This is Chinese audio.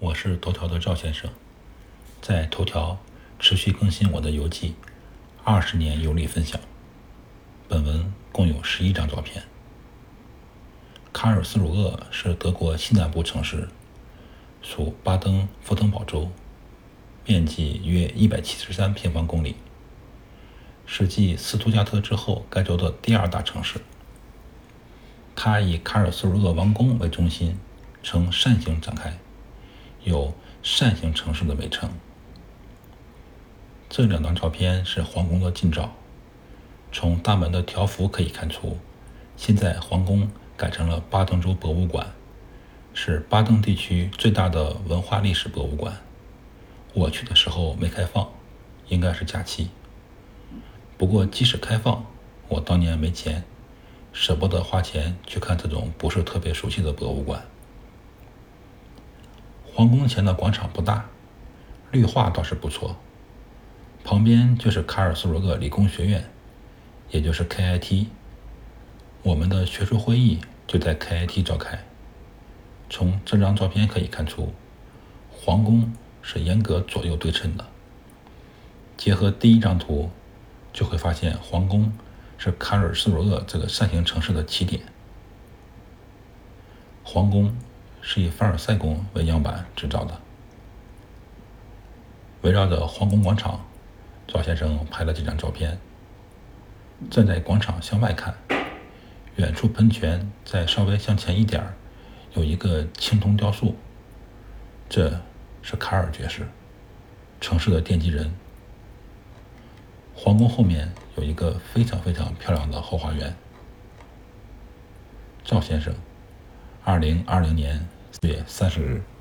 我是头条的赵先生，在头条持续更新我的游记，二十年游历分享。本文共有十一张照片。卡尔斯鲁厄是德国西南部城市，属巴登符腾堡州，面积约一百七十三平方公里，是继斯图加特之后该州的第二大城市。它以卡尔斯鲁厄王宫为中心，呈扇形展开。有扇形城市的美称。这两张照片是皇宫的近照，从大门的条幅可以看出，现在皇宫改成了巴登州博物馆，是巴登地区最大的文化历史博物馆。我去的时候没开放，应该是假期。不过即使开放，我当年没钱，舍不得花钱去看这种不是特别熟悉的博物馆。皇宫前的广场不大，绿化倒是不错。旁边就是卡尔斯罗厄理工学院，也就是 KIT。我们的学术会议就在 KIT 召开。从这张照片可以看出，皇宫是严格左右对称的。结合第一张图，就会发现皇宫是卡尔斯罗厄这个扇形城市的起点。皇宫。是以凡尔赛宫为样板制造的。围绕着皇宫广场，赵先生拍了几张照片。站在广场向外看，远处喷泉再稍微向前一点儿，有一个青铜雕塑，这是卡尔爵士，城市的奠基人。皇宫后面有一个非常非常漂亮的后花园。赵先生，二零二零年。四月三十日。